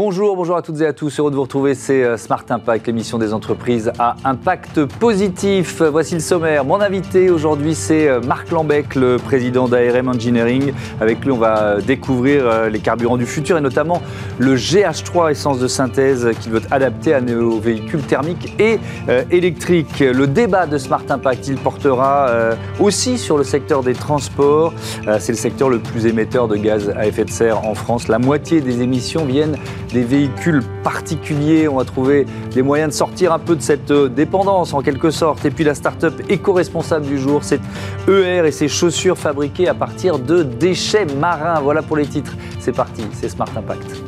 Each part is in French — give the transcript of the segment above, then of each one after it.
Bonjour, bonjour à toutes et à tous. Heureux de vous retrouver. C'est euh, Smart Impact, l'émission des entreprises à impact positif. Voici le sommaire. Mon invité aujourd'hui, c'est euh, Marc Lambec, le président d'ARM Engineering. Avec lui, on va découvrir euh, les carburants du futur et notamment le GH3 essence de synthèse qu'il veut adapter à nos véhicules thermiques et électriques. Le débat de Smart Impact, il portera aussi sur le secteur des transports. C'est le secteur le plus émetteur de gaz à effet de serre en France. La moitié des émissions viennent des véhicules particuliers. On va trouver des moyens de sortir un peu de cette euh, dépendance en quelque sorte. Et puis la start-up éco-responsable du jour, c'est ER et ses chaussures fabriquées à partir de déchets marins. Voilà pour les titres. C'est parti, c'est Smart Impact.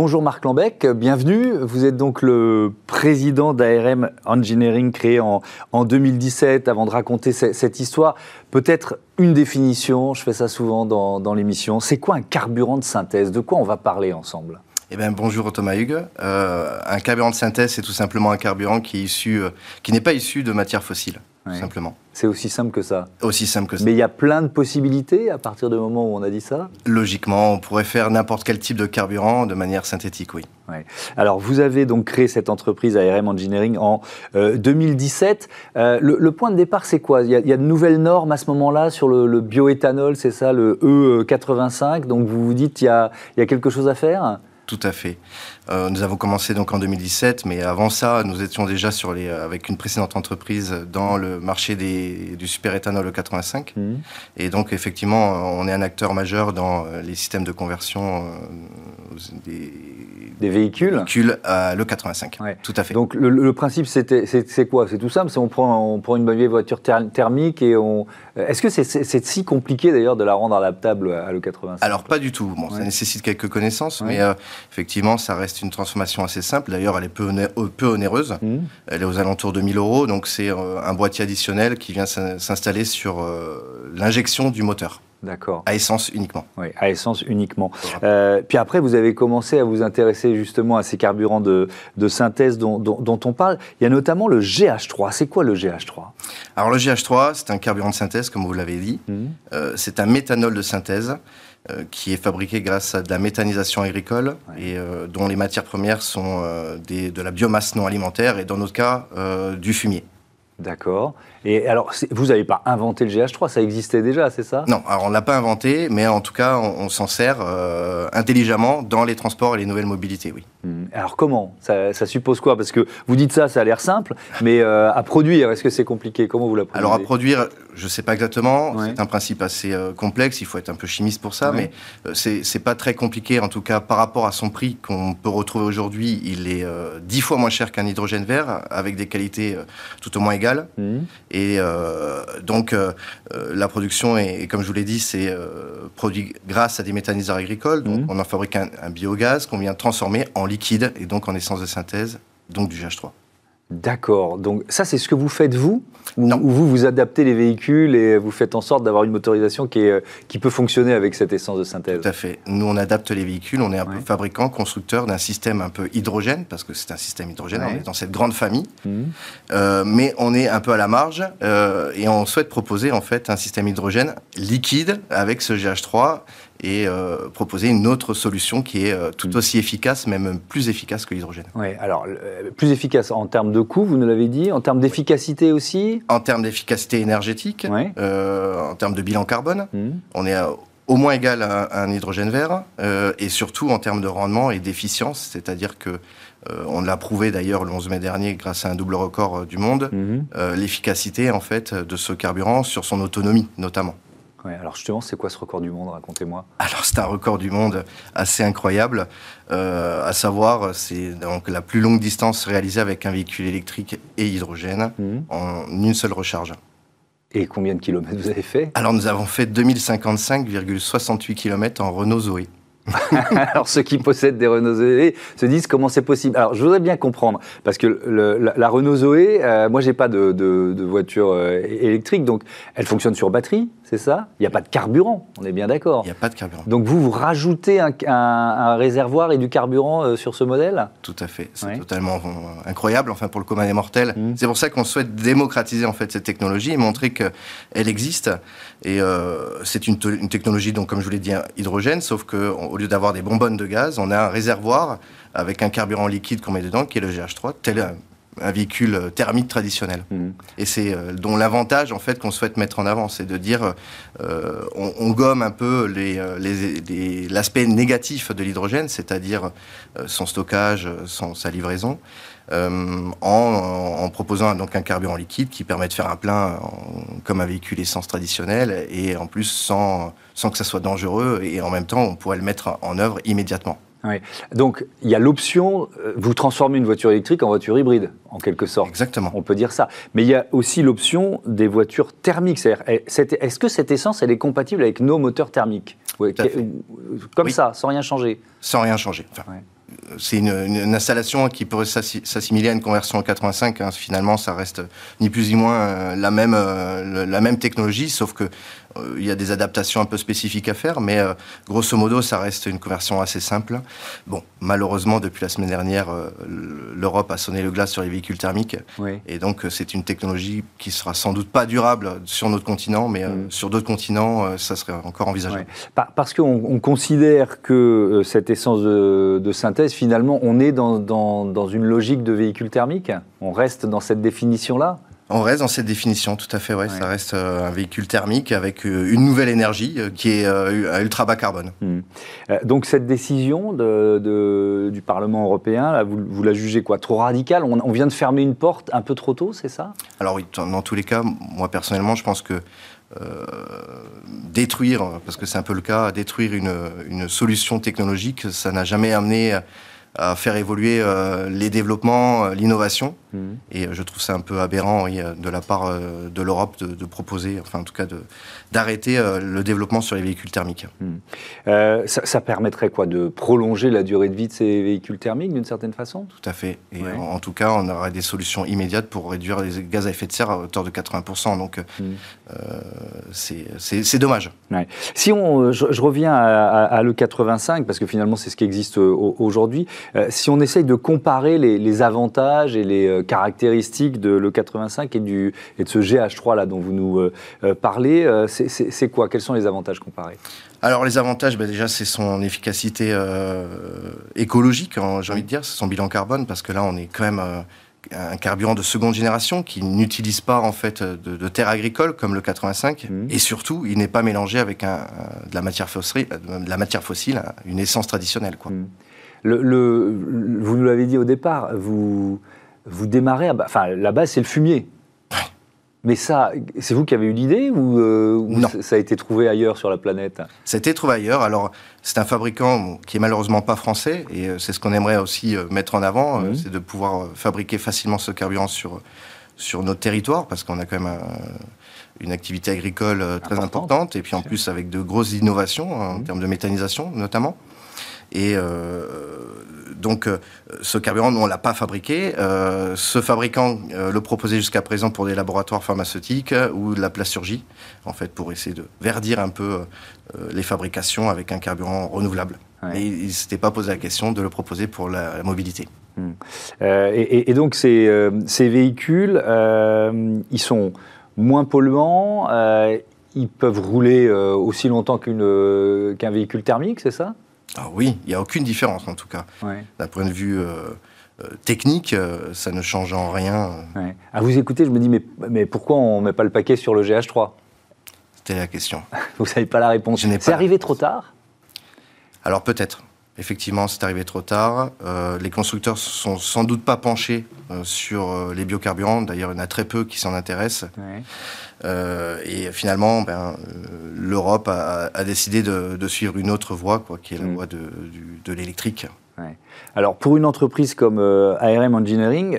Bonjour Marc Lambec, bienvenue. Vous êtes donc le président d'ARM Engineering créé en, 2017. Avant de raconter cette histoire, peut-être une définition, je fais ça souvent dans, l'émission. C'est quoi un carburant de synthèse? De quoi on va parler ensemble? Eh bien, bonjour Thomas Hugues. Euh, un carburant de synthèse, c'est tout simplement un carburant qui euh, n'est pas issu de simplement. C'est aussi simple que ça. Aussi simple que ça. Mais il y a plein de possibilités à partir du moment où on a dit ça Logiquement, on pourrait faire n'importe quel type de carburant de manière synthétique, oui. Alors, vous avez donc créé cette entreprise ARM Engineering en 2017. Euh, euh, le, point de départ, c'est quoi? Il y, a, de nouvelles normes à ce moment-là sur le, bioéthanol, c'est ça, le E85. Donc, vous vous dites, il y a, il y a quelque chose à faire? Tout à fait. Euh, nous avons commencé donc en 2017, mais avant ça, nous étions déjà sur les, euh, avec une précédente entreprise dans le marché des, du super-éthanol 85. Mmh. Et donc, effectivement, on est un acteur majeur dans euh, les systèmes de conversion des, des, véhicules véhicules à l'E85. Tout à fait. Donc, le, principe, c'est quoi? C'est tout simple, c'est on prend, on prend une vieille voiture thermique et on... Est-ce que c'est si compliqué d'ailleurs de la rendre adaptable à l'E85 Alors, pas du tout. Bon, ça nécessite quelques connaissances, mais effectivement, ça reste une transformation assez simple. D'ailleurs, elle est peu, peu onéreuse. Mmh. Elle est aux alentours de 1000 euros. Donc, c'est euh, un boîtier additionnel qui vient s'installer sur euh, l'injection du moteur. D'accord. À essence uniquement. Oui, à essence uniquement. Euh, puis après, vous avez commencé à vous intéresser justement à ces carburants de, synthèse dont, on parle. Il y a notamment le GH3. C'est quoi le GH3 Alors le GH3, c'est un carburant de synthèse, comme vous l'avez dit. Mmh. c'est un méthanol de synthèse euh, qui est fabriqué grâce à de la méthanisation agricole et euh, dont les matières premières sont euh, de la biomasse non alimentaire et dans notre cas du fumier. D'accord. Et alors, vous n'avez pas inventé le GH3, ça existait déjà, c'est ça? Non, alors on ne l'a pas inventé, mais en tout cas, on, s'en sert euh, intelligemment dans les transports et les nouvelles mobilités, oui. Hmm. Alors comment? Ça, suppose quoi? Parce que vous dites ça, ça a l'air simple, mais euh, à produire, est-ce que c'est compliqué? Comment vous la produisez? Alors à produire, je ne sais pas exactement, c'est un principe assez euh, complexe, il faut être un peu chimiste pour ça, mais c'est n'est pas très compliqué, en tout cas par rapport à son prix qu'on peut retrouver aujourd'hui, il est dix fois moins cher qu'un hydrogène vert, avec des qualités tout au moins égales. Hmm. Et euh, donc, euh, euh, la production, est, comme je vous l'ai dit, c'est produit grâce à des méthaniseurs agricoles. Donc, mhm. on en fabrique un, un biogaz qu'on vient transformer en liquide et donc en essence de synthèse, donc du GH3. D'accord. Donc ça, c'est ce que vous faites vous ou, vous, vous adaptez les véhicules et vous faites en sorte d'avoir une motorisation qui, est, qui peut fonctionner avec cette essence de synthèse Tout à fait. Nous, on adapte les véhicules. On est un peu fabricant, constructeur d'un système un peu hydrogène, parce que c'est un système hydrogène, on est dans cette grande famille. Mhm. Euh, mais on est un peu à la marge euh, et on souhaite proposer en fait un système hydrogène liquide avec ce GH3 et euh, proposer une autre solution qui est euh, tout mm. aussi efficace, même plus efficace que l'hydrogène. Oui, alors euh, plus efficace en termes de coût, vous nous l'avez dit, en termes d'efficacité aussi? En termes d'efficacité énergétique, en termes de bilan carbone, mm. on est au moins égal à, un hydrogène vert, et surtout en termes de rendement et d'efficience, c'est-à-dire que on l'a prouvé d'ailleurs le 11 mai dernier grâce à un double record du monde, mm-hmm. l'efficacité en fait de ce carburant sur son autonomie notamment alors justement, c'est quoi ce record du monde Racontez-moi. Alors c'est un record du monde assez incroyable. Euh, à savoir, c'est donc la plus longue distance réalisée avec un véhicule électrique et hydrogène mhm. en une seule recharge. Et combien de kilomètres vous avez fait? Alors nous avons fait 2055,68 km en Renault Zoé. Alors ceux qui possèdent des Renault Zoé se disent comment c'est possible. Alors je voudrais bien comprendre parce que la, Renault Zoé, moi, euh, moi j'ai pas de, voiture euh, électrique, donc elle fonctionne sur batterie, c'est ça? Il n'y a pas de carburant, on est bien d'accord. Il n'y a pas de carburant. Donc vous, vous rajoutez un, réservoir et du carburant euh, sur ce modèle? Tout à fait. C'est totalement euh, incroyable, enfin pour le commun des mortels. Mmh. C'est pour ça qu'on souhaite démocratiser en fait cette technologie et montrer qu'elle existe. Et euh, c'est une, une, technologie, donc comme je vous l'ai dit, hydrogène, sauf qu'au lieu d'avoir des bonbonnes de gaz, on a un réservoir avec un carburant liquide qu'on met dedans, qui est le GH3, tel un véhicule euh, thermique traditionnel. Mmh. Et c'est euh, dont l'avantage en fait qu'on souhaite mettre en avant, c'est de dire euh, on, gomme un peu l'aspect les, négatif de l'hydrogène, c'est-à-dire son stockage, son, sa livraison. en, proposant donc un carburant liquide qui permet de faire un plein comme un véhicule essence traditionnel et en plus sans, sans que ça soit dangereux et en même temps on pourrait le mettre en œuvre immédiatement. Donc, il y a l'option, euh, vous transformez une voiture électrique en voiture hybride, en quelque sorte. Exactement. On peut dire ça. Mais il y a aussi l'option des voitures thermiques. Eh, est-ce que cette essence, elle est compatible avec nos moteurs thermiques Comme ça, sans rien changer Sans rien changer. c'est une, installation qui pourrait s'assimiler à une conversion en 85. Hein. Finalement, ça reste ni plus ni moins euh, la même, euh, la même technologie, sauf que il y a des adaptations un peu spécifiques à faire, mais euh, grosso modo, ça reste une conversion assez simple. Bon, malheureusement, depuis la semaine dernière, euh, l'Europe a sonné le glace sur les véhicules thermiques. Et donc, c'est une technologie qui sera sans doute pas durable sur notre continent, mais mm. sur d'autres continents, ça serait encore envisageable. Parce qu'on considère que cette essence de, synthèse, finalement, on est dans, dans une logique de véhicule thermique On reste dans cette définition-là on reste dans cette définition, tout à fait, ouais. Ça reste euh, un véhicule thermique avec euh, une nouvelle énergie euh, qui est à ultra bas carbone. Hmm. donc cette décision de, du Parlement européen, vous, la jugez quoi? Trop radicale? On, vient de fermer une porte un peu trop tôt, c'est ça? Alors oui, dans tous les cas, moi personnellement, je pense que détruire, parce que c'est un peu le cas, détruire une, une solution technologique, ça n'a jamais amené à faire évoluer euh, les développements, l'innovation. Mhm. Et euh, je trouve ça un peu aberrant de la part de l'Europe de, proposer, enfin en tout cas d'arrêter le développement sur les véhicules thermiques. Mhm. Ça, permettrait quoi De prolonger la durée de vie de ces véhicules thermiques d'une certaine façon? Tout à fait. Et en, tout cas, on aurait des solutions immédiates pour réduire les gaz à effet de serre à hauteur de 80%. Donc mhm. c'est dommage. Si on, je, reviens à, à l'E85, parce que finalement c'est ce qui existe aujourd'hui, euh, si on essaye de comparer les, avantages et les euh, caractéristiques de l'E85 et, du, et de ce GH3 là dont vous nous euh, parlez, c'est quoi? Quels sont les avantages comparés? Alors les avantages, ben, déjà c'est son efficacité écologique, hein, j'ai envie de dire, c'est son bilan carbone, parce que là on est quand même un carburant de seconde génération qui n'utilise pas en fait de, terre agricole comme le 85 mmh. et surtout il n'est pas mélangé avec un, de la matière fossile, de la matière fossile, une essence traditionnelle quoi. Mmh. Le, vous nous l'avez dit au départ, vous, vous démarrez, enfin la base c'est le fumier. Mais ça, c'est vous qui avez eu l'idée ou, euh, ça a été trouvé ailleurs sur la planète? Ça a été trouvé ailleurs. Alors, c'est un fabricant qui est malheureusement pas français et euh, c'est ce qu'on aimerait aussi euh, mettre en avant, mhm. c'est de pouvoir fabriquer facilement ce carburant sur, sur notre territoire parce qu'on a quand même une activité agricole très importante et puis en plus avec de grosses innovations en mhm. termes de méthanisation notamment. Et euh, donc, euh, ce carburant, on ne l'a pas fabriqué. Euh, ce fabricant le proposait jusqu'à présent pour des laboratoires pharmaceutiques ou de la plasturgie, en fait, pour essayer de verdir un peu les fabrications avec un carburant renouvelable. Et il ne s'était pas posé la question de le proposer pour la, mobilité. Hmm. et, donc, ces, ces véhicules, ils sont moins polluants, ils peuvent rouler aussi longtemps qu'un véhicule thermique, c'est ça? Ah oui, il n'y a aucune différence en tout cas. D'un point de vue euh, euh, technique, euh, ça ne change en rien. À vous écouter, je me dis, mais, mais pourquoi on ne met pas le paquet sur le GH3 C'était la question. vous ne savez pas la réponse. C'est arrivé trop tard? Alors peut-être. Effectivement, c'est arrivé trop tard. les constructeurs ne sont sans doute pas penchés sur les biocarburants. D'ailleurs, il y en a très peu qui s'en intéressent. Euh, et finalement, ben, euh, l'Europe a, décidé de, suivre une autre voie, quoi, qui est la mm. voie de, de l'électrique. Alors, pour une entreprise comme euh, ARM Engineering,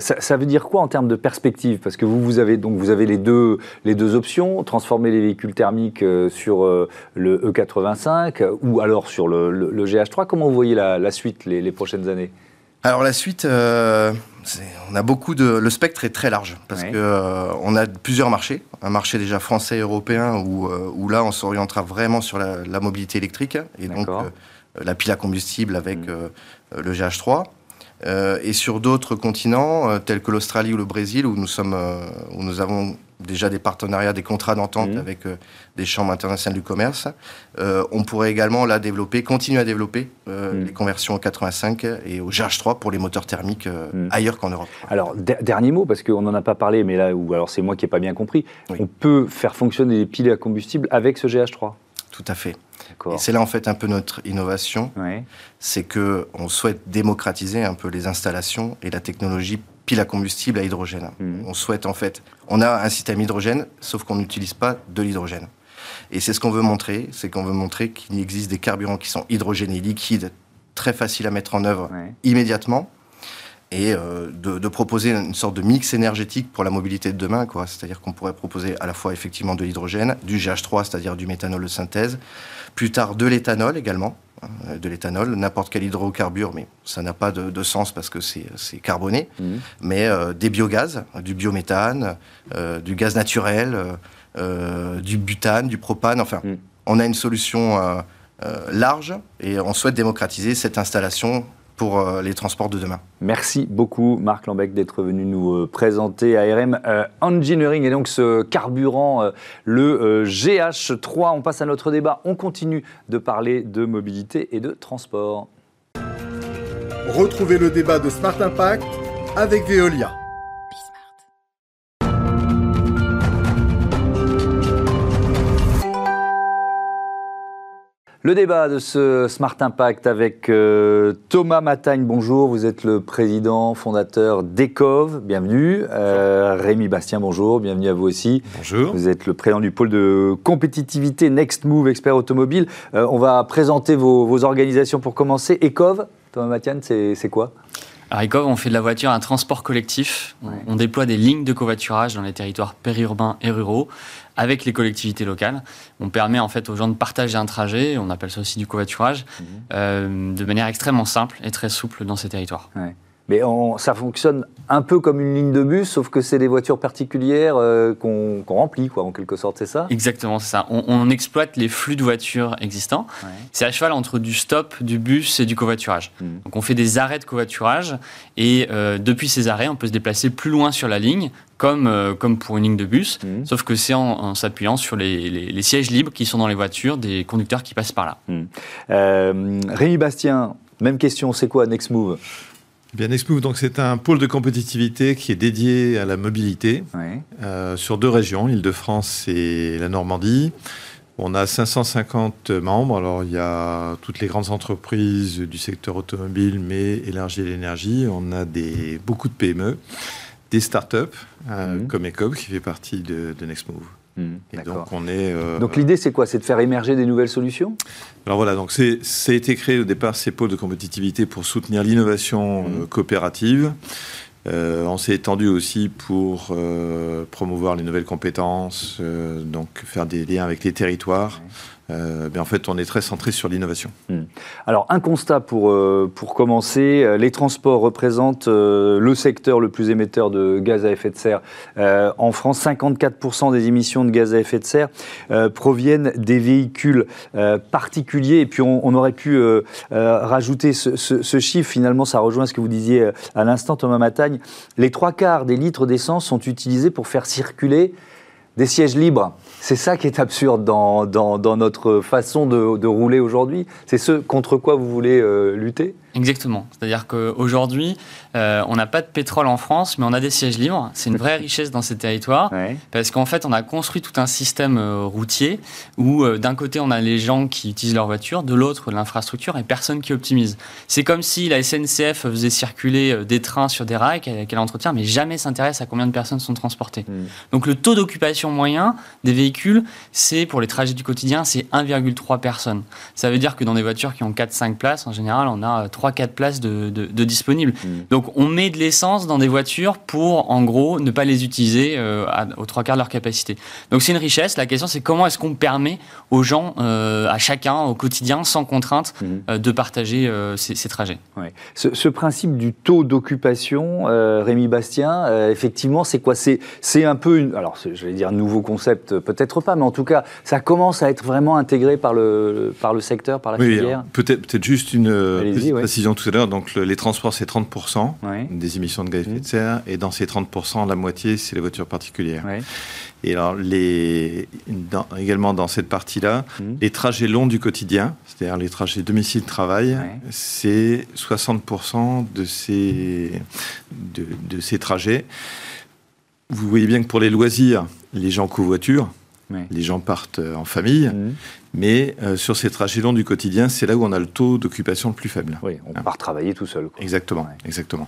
ça, veut dire quoi en termes de perspective? Parce que vous, vous avez donc vous avez les deux les deux options transformer les véhicules thermiques sur le E85 ou alors sur le, GH3. Comment vous voyez la, suite les, les prochaines années? Alors la suite, on a beaucoup de. Le spectre est très large parce qu'on que on a plusieurs marchés. Un marché déjà français européen où, où là on s'orientera vraiment sur la, mobilité électrique et donc la pile à combustible avec mm. le GH3. Euh, et sur d'autres continents, euh, tels que l'Australie ou le Brésil, où nous, sommes, euh, où nous avons déjà des partenariats, des contrats d'entente mmh. avec des chambres internationales du commerce, on pourrait également là développer, continuer à développer mmh. les conversions au 85 et au GH3 pour les moteurs thermiques mmh. ailleurs qu'en Europe. Alors, dernier mot, parce qu'on n'en a pas parlé, mais là, ou alors c'est moi qui n'ai pas bien compris, on peut faire fonctionner les piles à combustible avec ce GH3 Tout à fait. Et c'est là en fait un peu notre innovation, c'est que on souhaite démocratiser un peu les installations et la technologie pile à combustible à hydrogène. Mhm. On souhaite en fait, on a un système hydrogène, sauf qu'on n'utilise pas de l'hydrogène. Et c'est ce qu'on veut montrer, c'est qu'on veut montrer qu'il existe des carburants qui sont hydrogénés liquides, très faciles à mettre en œuvre immédiatement et euh, de, proposer une sorte de mix énergétique pour la mobilité de demain. C'est-à-dire qu'on pourrait proposer à la fois effectivement de l'hydrogène, du GH3, c'est-à-dire du méthanol de synthèse, plus tard de l'éthanol également, hein, de l'éthanol, n'importe quel hydrocarbure, mais ça n'a pas de, sens parce que c'est carboné, mmh. mais euh, des biogaz, du biométhane, euh, du gaz naturel, du butane, du propane, enfin, mmh. on a une solution large et on souhaite démocratiser cette installation pour euh, les transports de demain. Merci beaucoup Marc Lambec d'être venu nous euh, présenter ARM euh, Engineering et donc ce carburant, le GH3. On passe à notre débat, on continue de parler de mobilité et de transport. Retrouvez le débat de Smart Impact avec Veolia. Le débat de ce Smart Impact avec euh, Thomas Matagne, bonjour, vous êtes le président fondateur d'ECOV, bienvenue. Euh, Rémi Bastien, bonjour, bienvenue à vous aussi. Bonjour. Vous êtes le président du pôle de compétitivité Next Move Expert Automobile. Euh, on va présenter vos, organisations pour commencer. ECOV, Thomas Matagne, c'est quoi? Alors, ECOV, on fait de la voiture un transport collectif. On déploie des lignes de covoiturage dans les territoires périurbains et ruraux avec les collectivités locales. On permet en fait aux gens de partager un trajet, on appelle ça aussi du covoiturage, mhm. euh, de manière extrêmement simple et très souple dans ces territoires. Mais ça fonctionne un peu comme une ligne de bus, sauf que c'est des voitures particulières euh, qu'on remplit, quoi, en quelque sorte, c'est ça? Exactement, c'est ça. On, exploite les flux de voitures existants. C'est à cheval entre du stop, du bus et du covoiturage. Mmh. Donc on fait des arrêts de covoiturage et euh, depuis ces arrêts, on peut se déplacer plus loin sur la ligne, comme, euh, comme pour une ligne de bus, mmh. sauf que c'est en, s'appuyant sur les, sièges libres qui sont dans les voitures des conducteurs qui passent par là. Mmh. Rémi Bastien, même question, c'est quoi Next Move? Bien, Nextmove, donc c'est un pôle de compétitivité qui est dédié à la mobilité euh, sur deux régions, l'Île-de-France et la Normandie. On a 550 membres. Alors, il y a toutes les grandes entreprises du secteur automobile, mais élargi à l'énergie. On a des, beaucoup de PME, des startups, euh, mmh. comme Ecob, qui fait partie de, de Nextmove. Mmh, donc on est. Euh, donc l'idée c'est quoi? C'est de faire émerger des nouvelles solutions? Alors voilà, donc c'est ça a été créé au départ ces pôles de compétitivité pour soutenir l'innovation mmh. euh, coopérative. Euh, on s'est étendu aussi pour promouvoir les nouvelles compétences, donc faire des liens avec les territoires. Euh, en fait, on est très centré sur l'innovation. Hmm. Alors, un constat pour, euh, pour commencer. Euh, les transports représentent le secteur le plus émetteur de gaz à effet de serre en France. 54% des émissions de gaz à effet de serre proviennent des véhicules particuliers. Et puis, on, aurait pu rajouter ce, ce, chiffre. Finalement, ça rejoint ce que vous disiez à l'instant, Thomas Matagne. Les trois quarts des litres d'essence sont utilisés pour faire circuler des sièges libres. C'est ça qui est absurde dans, notre façon de, de rouler aujourd'hui. C'est ce contre quoi vous voulez euh, lutter? Exactement. C'est-à-dire qu'aujourd'hui, euh, on n'a pas de pétrole en France, mais on a des sièges libres. C'est une vraie richesse dans ces territoires. Parce qu'en fait, on a construit tout un système euh, routier où euh, d'un côté, on a les gens qui utilisent leur voiture, de l'autre, l'infrastructure et personne qui optimise. C'est comme si la SNCF faisait circuler des trains sur des rails qu'elle entretient, mais jamais s'intéresse à combien de personnes sont transportées. Hmm. Donc le taux d'occupation moyen des véhicules, c'est pour les trajets du quotidien, c'est 1,3 personnes. Ça veut dire que dans des voitures qui ont 4-5 places, en général, on a 3 3-4 places de, de, disponibles. Mmh. Donc on met de l'essence dans des voitures pour, en gros, ne pas les utiliser euh, aux trois quarts de leur capacité. Donc c'est une richesse. La question, c'est comment est-ce qu'on permet aux gens, euh, à chacun, au quotidien, sans contrainte, mmh. euh, de partager ces, trajets. Ce, ce, principe du taux d'occupation, Rémi Bastien, effectivement, c'est quoi? C'est un peu, une, alors je vais dire un nouveau concept, peut-être pas, mais en tout cas, ça commence à être vraiment intégré par le, par le secteur, par la filière. Peut-être peut juste une précision tout à l'heure. Donc les transports, c'est 30% des émissions de gaz à effet de serre, et dans ces 30%, la moitié, c'est les voitures particulières. Et alors, les, également dans cette partie-là, mmh. les trajets longs du quotidien, c'est-à-dire les trajets domicile-travail, c'est 60% de ces, de, de, ces trajets. Vous voyez bien que pour les loisirs, les gens covoiturent, les gens partent en famille. Mmh. Mais euh, sur ces trajets longs du quotidien, c'est là où on a le taux d'occupation le plus faible. Oui, on part travailler tout seul. Exactement, exactement.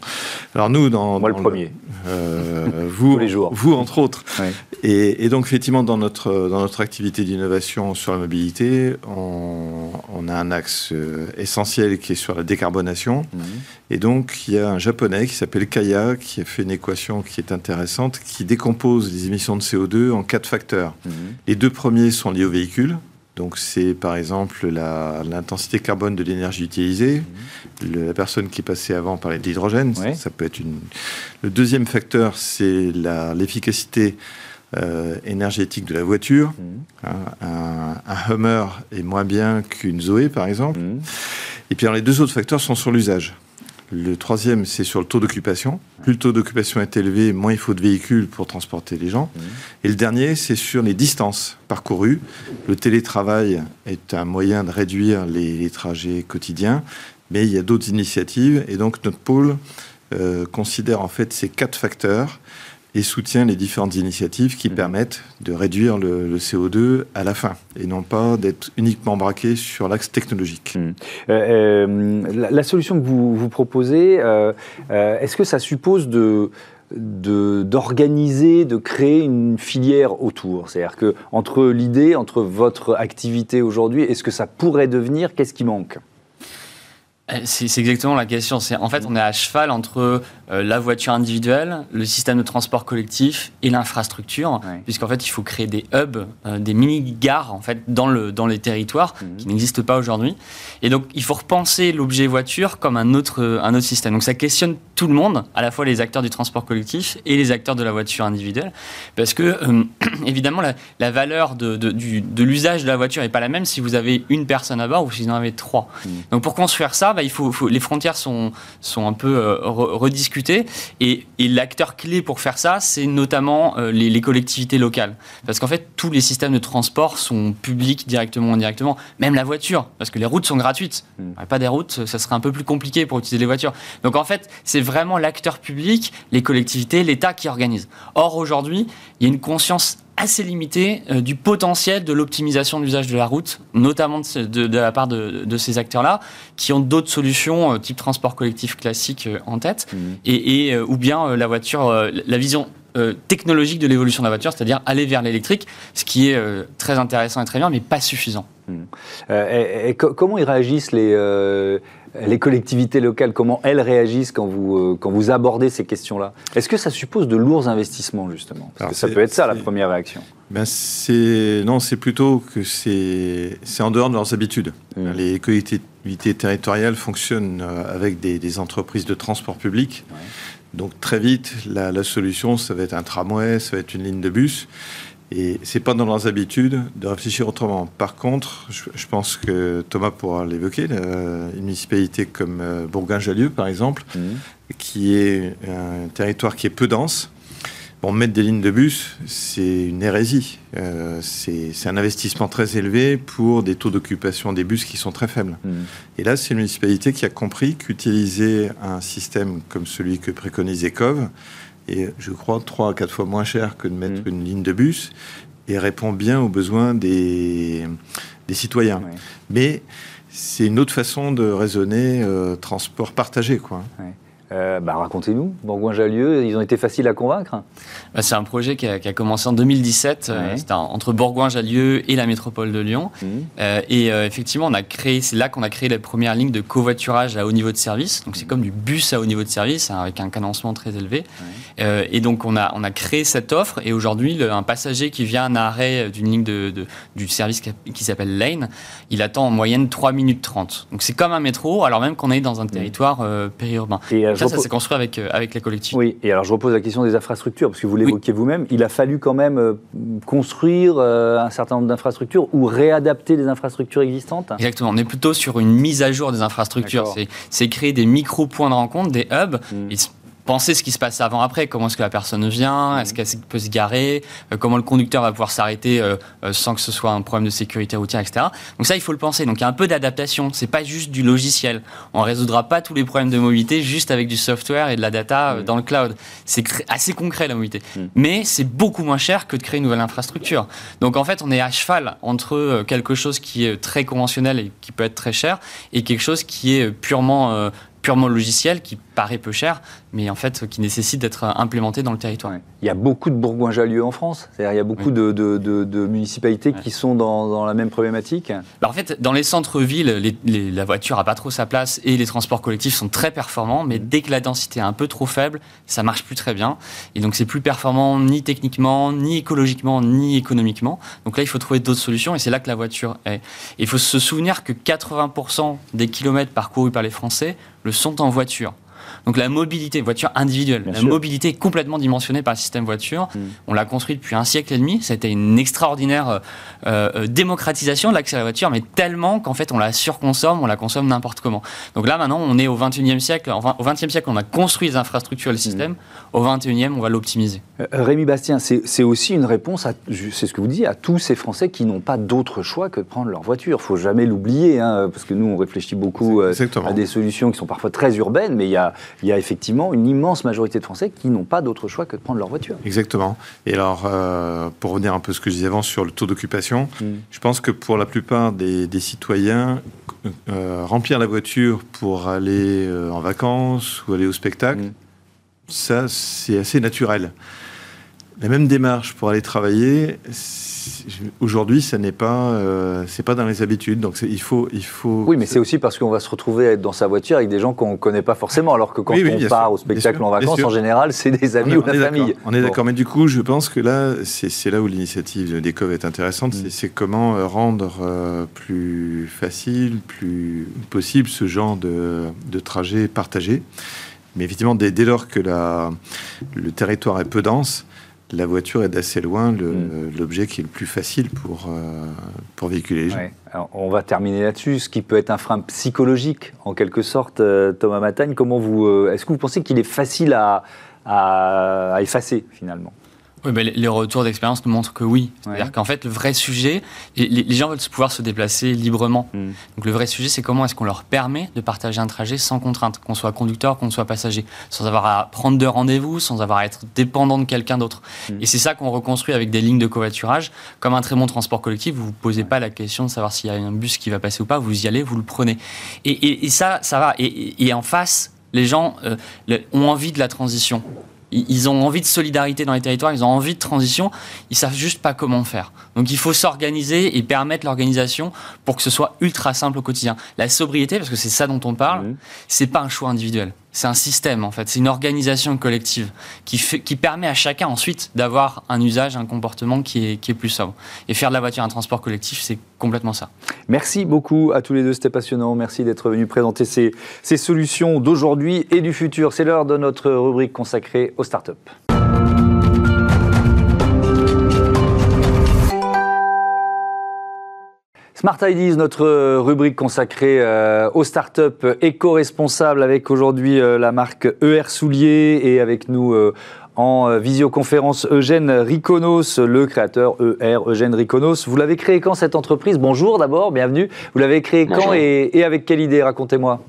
Alors nous, dans moi le premier, euh, vous, les jours, vous entre autres. Et, donc effectivement, dans notre dans notre activité d'innovation sur la mobilité, on, a un axe euh, essentiel qui est sur la décarbonation. Mhm. Et donc il y a un japonais qui s'appelle Kaya qui a fait une équation qui est intéressante, qui décompose les émissions de CO2 en quatre facteurs. Mhm. Les deux premiers sont liés aux véhicules. Donc c'est par exemple l'intensité carbone de l'énergie utilisée. la personne qui est passée avant parlait d'hydrogène. Ça, peut être une. Le deuxième facteur, c'est l'efficacité euh, énergétique de la voiture. Mmh. Hein, un, Hummer est moins bien qu'une Zoé, par exemple. Mmh. Et puis les deux autres facteurs sont sur l'usage. Le troisième, c'est sur le taux d'occupation. Plus le taux d'occupation est élevé, moins il faut de véhicules pour transporter les gens. Mmh. Et le dernier, c'est sur les distances parcourues. Le télétravail est un moyen de réduire les, trajets quotidiens, mais il y a d'autres initiatives. Et donc notre pôle euh, considère en fait ces quatre facteurs et soutient les différentes initiatives qui mmh. permettent de réduire le, CO2 à la fin et non pas d'être uniquement braqué sur l'axe technologique. Mmh. Euh, euh, la, solution que vous, vous proposez, euh, est-ce que ça suppose de d'organiser, de, créer une filière autour? C'est-à-dire que entre l'idée, entre votre activité aujourd'hui, est-ce que ça pourrait devenir? Qu'est-ce qui manque? C'est exactement la question. C'est en fait, on est à cheval entre euh, la voiture individuelle, le système de transport collectif et l'infrastructure, puisqu'en fait, il faut créer des hubs, euh, des mini-gares en fait dans, le, dans les territoires mhm. qui n'existent pas aujourd'hui. Et donc, il faut repenser l'objet voiture comme un autre, un autre système. Donc, ça questionne tout le monde, à la fois les acteurs du transport collectif et les acteurs de la voiture individuelle, parce que euh, évidemment, la, valeur de, de, l'usage de la voiture n'est pas la même si vous avez une personne à bord ou si vous en avez trois. Mhm. Donc, pour construire ça, bah, il faut, les frontières sont, sont un peu rediscutées et, l'acteur clé pour faire ça, c'est notamment euh, les, collectivités locales. Parce qu'en fait, tous les systèmes de transport sont publics directement ou indirectement, même la voiture, parce que les routes sont gratuites. Hmm. Pas des routes, ça serait un peu plus compliqué pour utiliser les voitures. Donc en fait, c'est vraiment l'acteur public, les collectivités, l'État qui organise. Or, aujourd'hui, il y a une conscience assez limité euh, du potentiel de l'optimisation de l'usage de la route, notamment de, la part de, ces acteurs-là, qui ont d'autres solutions euh, type transport collectif classique euh, en tête, mmh. et, ou bien la voiture, la vision technologique de l'évolution de la voiture, c'est-à-dire aller vers l'électrique, ce qui est très intéressant et très bien, mais pas suffisant. Mmh. Et, comment ils réagissent les les collectivités locales, comment elles réagissent quand vous, euh, quand vous abordez ces questions-là Est-ce que ça suppose de lourds investissements, justement? Parce que ça peut être ça, la première réaction. Ben non, c'est plutôt que c'est en dehors de leurs habitudes. Mmh. Les collectivités territoriales fonctionnent euh, avec des, entreprises de transport public. Donc très vite, la, la, solution, ça va être un tramway, ça va être une ligne de bus. Et c'est pas dans leurs habitudes de réfléchir autrement. Par contre, je, pense que Thomas pourra l'évoquer, une municipalité comme euh, Bourgoin-Jallieu, par exemple, mmh. qui est un territoire qui est peu dense. Bon, mettre des lignes de bus, c'est une hérésie. Euh, c'est un investissement très élevé pour des taux d'occupation des bus qui sont très faibles. Mmh. Et là, c'est une municipalité qui a compris qu'utiliser un système comme celui que préconise ECOV, et je crois trois à quatre fois moins cher que de mettre mmh. une ligne de bus et répond bien aux besoins des, des citoyens. Mais c'est une autre façon de raisonner euh, transport partagé. Quoi. Euh, bah, Racontez-nous, Bourgoin-Jallieu, ils ont été faciles à convaincre bah, C'est un projet qui a, commencé en 2017, euh, c'était entre Bourgoin-Jallieu et la métropole de Lyon. Mmh. Euh, et effectivement, on a créé, c'est là qu'on a créé les premières lignes de covoiturage à haut niveau de service. Donc c'est comme du bus à haut niveau de service, hein, avec un cadencement très élevé. et donc on a, on a créé cette offre, et aujourd'hui, un passager qui vient à un arrêt d'une ligne de, du service qui, s'appelle Lane, il attend en moyenne 3 minutes 30. Donc c'est comme un métro, alors même qu'on est dans un mmh. territoire périurbain. Et ça, ça s'est construit avec, euh, avec les collectivités. Oui, et alors je repose la question des infrastructures, parce que vous l'évoquiez vous-même, il a fallu quand même euh, construire euh, un certain nombre d'infrastructures ou réadapter les infrastructures existantes? Exactement, on est plutôt sur une mise à jour des infrastructures. C'est créer des micro-points de rencontre, des hubs. Mmh penser ce qui se passe avant-après. Comment est-ce que la personne vient? Est-ce qu'elle peut se garer? Euh, Comment le conducteur va pouvoir s'arrêter euh, euh, sans que ce soit un problème de sécurité routière, etc. Donc ça, il faut le penser. Donc il y a un peu d'adaptation. C'est pas juste du logiciel. On résoudra pas tous les problèmes de mobilité juste avec du software et de la data dans le cloud. C'est assez concret la mobilité. Mais c'est beaucoup moins cher que de créer une nouvelle infrastructure. Donc en fait, on est à cheval entre quelque chose qui est très conventionnel et qui peut être très cher et quelque chose qui est purement purement logiciel qui paraît peu cher, mais en fait qui nécessite d'être implémenté dans le territoire. Il y a beaucoup de Bourgoin-Jallieu en France, c'est-à-dire il y a beaucoup de, municipalités qui sont dans, la même problématique. Bah, en fait, dans les centres-villes, la voiture n'a pas trop sa place et les transports collectifs sont très performants, mais dès que la densité est un peu trop faible, ça marche plus très bien. Et donc c'est plus performant ni techniquement, ni écologiquement, ni économiquement. Donc là, il faut trouver d'autres solutions et c'est là que la voiture est. il faut se souvenir que 80% des kilomètres parcourus par les Français le sont en voiture. Donc la mobilité, voiture individuelle, la mobilité est complètement dimensionnée par le système voiture. Mm. On l'a construit depuis un siècle et demi. C'était une extraordinaire euh, euh, démocratisation de l'accès à la voiture, mais tellement qu'en fait on la surconsomme, on la consomme n'importe comment. Donc là maintenant on est au 21e siècle. Enfin, au 20e siècle on a construit les infrastructures et le système. Mm. Au 21e on va l'optimiser. Euh, Rémi Bastien, c'est aussi une réponse, c'est ce que vous dites, à tous ces Français qui n'ont pas d'autre choix que de prendre leur voiture. Il faut jamais l'oublier, hein, parce que nous on réfléchit beaucoup à des solutions qui sont parfois très urbaines, mais il y a, il y a effectivement une immense majorité de Français qui n'ont pas d'autre choix que de prendre leur voiture. Exactement. Et alors, euh, pour revenir un peu à ce que je disais avant sur le taux d'occupation, mm. je pense que pour la plupart des, citoyens, euh, remplir la voiture pour aller euh, en vacances ou aller au spectacle, mm. ça, c'est assez naturel. La même démarche pour aller travailler, aujourd'hui, ça n'est pas, euh, c'est pas dans les habitudes. Donc il faut, il faut. Oui, mais c'est aussi parce qu'on va se retrouver à être dans sa voiture avec des gens qu'on ne connaît pas forcément, alors que quand on part au spectacle en vacances, en général, c'est des amis ou de la famille. On est d'accord, mais du coup, je pense que là, c'est là où l'initiative des COV est intéressante. Mm. C'est comment euh, rendre euh, plus facile, plus possible ce genre de, de trajet partagé. Mais effectivement, dès, dès lors que la, le territoire est peu dense, la voiture est d'assez loin mm. l'objet qui est le plus facile pour, euh, pour véhiculer les gens. on va terminer là-dessus. Ce qui peut être un frein psychologique, en quelque sorte, euh, Thomas Matagne, comment vous, euh, est-ce que vous pensez qu'il est facile à, à effacer finalement? Oui, ben, les retours d'expérience nous montrent que oui. C'est-à-dire qu'en fait, le vrai sujet, les, gens veulent pouvoir se déplacer librement. Hmm. Donc le vrai sujet, c'est comment est-ce qu'on leur permet de partager un trajet sans contrainte, qu'on soit conducteur, qu'on soit passager, sans avoir à prendre de rendez-vous, sans avoir à être dépendant de quelqu'un d'autre. Hmm. Et c'est ça qu'on reconstruit avec des lignes de covoiturage. Comme un très bon transport collectif, vous ne vous posez pas la question de savoir s'il y a un bus qui va passer ou pas, vous y allez, vous le prenez. Et, ça, ça va. Et, en face, les gens euh, ont envie de la transition ils ont envie de solidarité dans les territoires, ils ont envie de transition, ils savent juste pas comment faire. Donc il faut s'organiser et permettre l'organisation pour que ce soit ultra simple au quotidien. La sobriété, parce que c'est ça dont on parle, mmh. c'est pas un choix individuel c'est un système en fait, c'est une organisation collective qui, fait, qui permet à chacun ensuite d'avoir un usage, un comportement qui est, qui est plus sobre. Et faire de la voiture un transport collectif, c'est complètement ça. Merci beaucoup à tous les deux, c'était passionnant. Merci d'être venus présenter ces, ces solutions d'aujourd'hui et du futur. C'est l'heure de notre rubrique consacrée aux startups. Smart Ideas, notre euh, rubrique consacrée euh, aux startups éco-responsables avec aujourd'hui euh, la marque ER Soulier et avec nous en visioconférence Eugène Riconos, le créateur ER, Eugène Riconos. Vous l'avez créé quand cette entreprise? Bonjour d'abord, bienvenue. Vous l'avez créé quand et, avec quelle idée? Racontez-moi.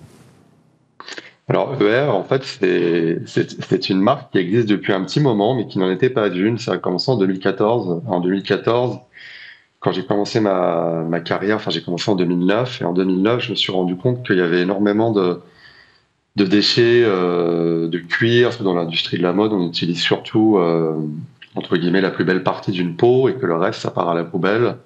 Alors ER, en fait, c'est une marque qui existe depuis un petit moment, mais qui n'en était pas d'une. Ça a commencé en 2014. En 2014, quand j'ai commencé ma, carrière, enfin j'ai commencé en 2009, et en 2009, je me suis rendu compte qu'il y avait énormément de, déchets de cuir, parce que dans l'industrie de la mode, on utilise surtout, entre guillemets, la plus belle partie d'une peau et que le reste, ça part à la poubelle.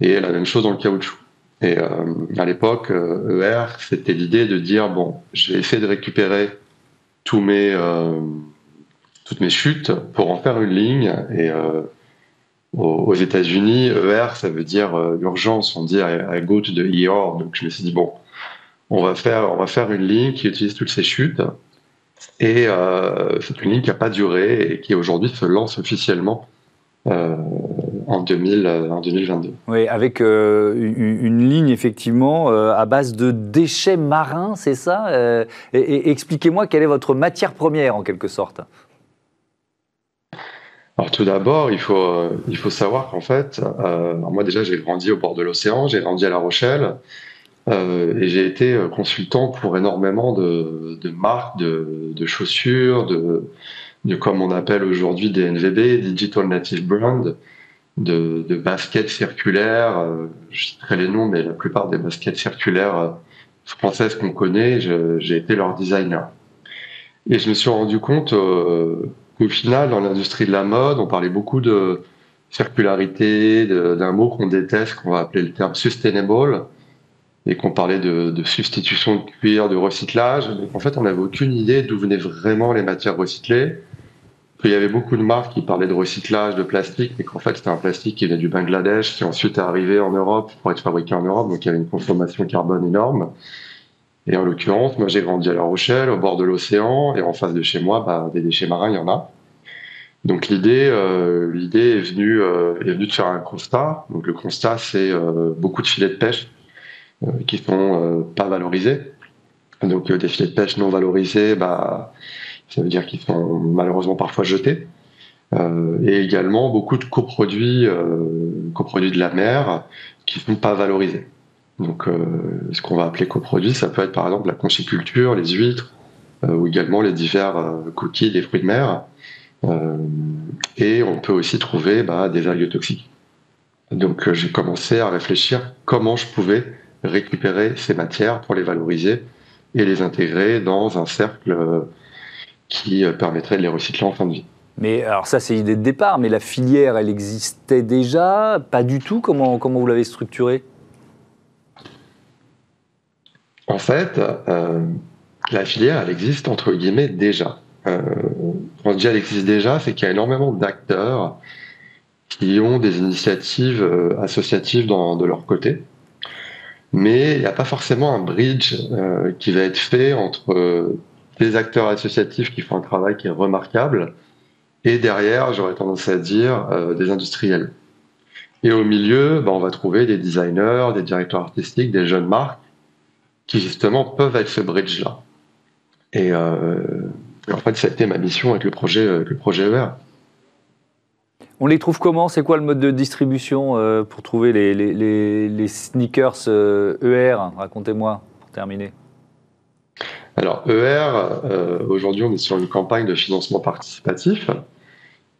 Et la même chose dans le caoutchouc. Et à l'époque, ER, c'était l'idée de dire, bon, je vais essayer de récupérer tous mes, toutes mes chutes pour en faire une ligne. Et aux, États-Unis, ER, ça veut dire euh, urgence. On dit I, go to the ER. Donc je me suis dit bon, on va faire, on va faire une ligne qui utilise toutes ces chutes. Et euh, c'est une ligne qui n'a pas duré et qui aujourd'hui se lance officiellement euh, en, 2000, en 2022. Oui, avec une, ligne effectivement à base de déchets marins, c'est ça? Expliquez-moi quelle est votre matière première en quelque sorte. Alors tout d'abord, il faut, euh, il faut savoir qu'en fait, euh, moi déjà j'ai grandi au bord de l'océan, j'ai grandi à La Rochelle euh, et j'ai été consultant pour énormément de, de marques de, de, chaussures, de, de comme on appelle aujourd'hui des NVB, Digital Native Brand, de, de baskets circulaires. je citerai les noms, mais la plupart des baskets circulaires françaises qu'on connaît, j'ai été leur designer. Et je me suis rendu compte au final, dans l'industrie de la mode, on parlait beaucoup de circularité, d'un mot qu'on déteste, qu'on va appeler le terme sustainable, et qu'on parlait de, substitution de cuir, de recyclage. en fait, on n'avait aucune idée d'où venaient vraiment les matières recyclées. Il y avait beaucoup de marques qui parlaient de recyclage de plastique, mais qu'en fait, c'était un plastique qui venait du Bangladesh, qui ensuite est arrivé en Europe pour être fabriqué en Europe, donc il y avait une consommation carbone énorme. Et en l'occurrence, moi j'ai grandi à La Rochelle, au bord de l'océan, et en face de chez moi, bah, des déchets marins, il y en a. Donc l'idée, euh, l'idée est venue, euh, est venue de faire un constat. Donc le constat, c'est euh, beaucoup de filets de pêche qui sont pas valorisés. Donc des filets de pêche non valorisés, bah, ça veut dire qu'ils sont malheureusement parfois jetés. et également beaucoup de coproduits, coproduits de la mer qui sont pas valorisés. Donc, euh, ce qu'on va appeler coproduits, ça peut être par exemple la conchiculture, les huîtres, euh, ou également les divers euh, cookies des fruits de mer. et on peut aussi trouver bah, des algues toxiques. Donc, j'ai commencé à réfléchir comment je pouvais récupérer ces matières pour les valoriser et les intégrer dans un cercle qui permettrait de les recycler en fin de vie. Mais alors ça, c'est l'idée de départ, mais la filière, elle existait déjà? Pas du tout? Comment, comment vous l'avez structurée? En fait, euh, la filière, elle existe entre guillemets déjà. Euh, quand on dit elle existe déjà, c'est qu'il y a énormément d'acteurs qui ont des initiatives euh, associatives de leur côté. Mais il n'y a pas forcément un bridge qui va être fait entre des acteurs associatifs qui font un travail qui est remarquable et derrière, j'aurais tendance à dire, des industriels. Et au milieu, ben, on va trouver des designers, des directeurs artistiques, des jeunes marques qui justement peuvent être ce bridge-là. Et, euh, en fait, ça a été ma mission avec le projet, euh, le projet ER. On les trouve comment? C'est quoi le mode de distribution euh, pour trouver les, les, les, sneakers ER Racontez-moi pour terminer. Alors ER, aujourd'hui on est sur une campagne de financement participatif.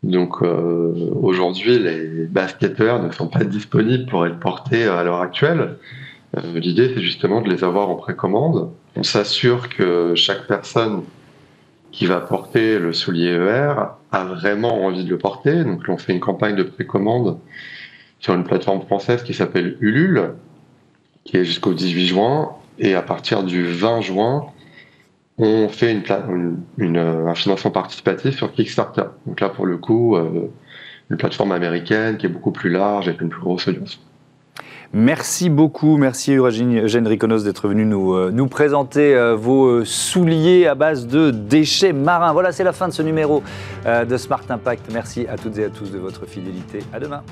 Donc aujourd'hui les basketteurs ne sont pas disponibles pour être portés à l'heure actuelle. Euh, l'idée, c'est justement de les avoir en précommande. On s'assure que chaque personne qui va porter le soulier ER a vraiment envie de le porter. Donc, on fait une campagne de précommande sur une plateforme française qui s'appelle Ulule, qui est jusqu'au 18 juin. Et à partir du 20 juin, on fait une, un financement participatif sur Kickstarter. Donc là, pour le coup, euh, une plateforme américaine qui est beaucoup plus large avec une plus grosse audience. Merci beaucoup, merci Eugène Riconos d'être venu nous, euh, présenter euh, vos euh, souliers à base de déchets marins. Voilà, c'est la fin de ce numéro de Smart Impact. Merci à toutes et à tous de votre fidélité. À demain.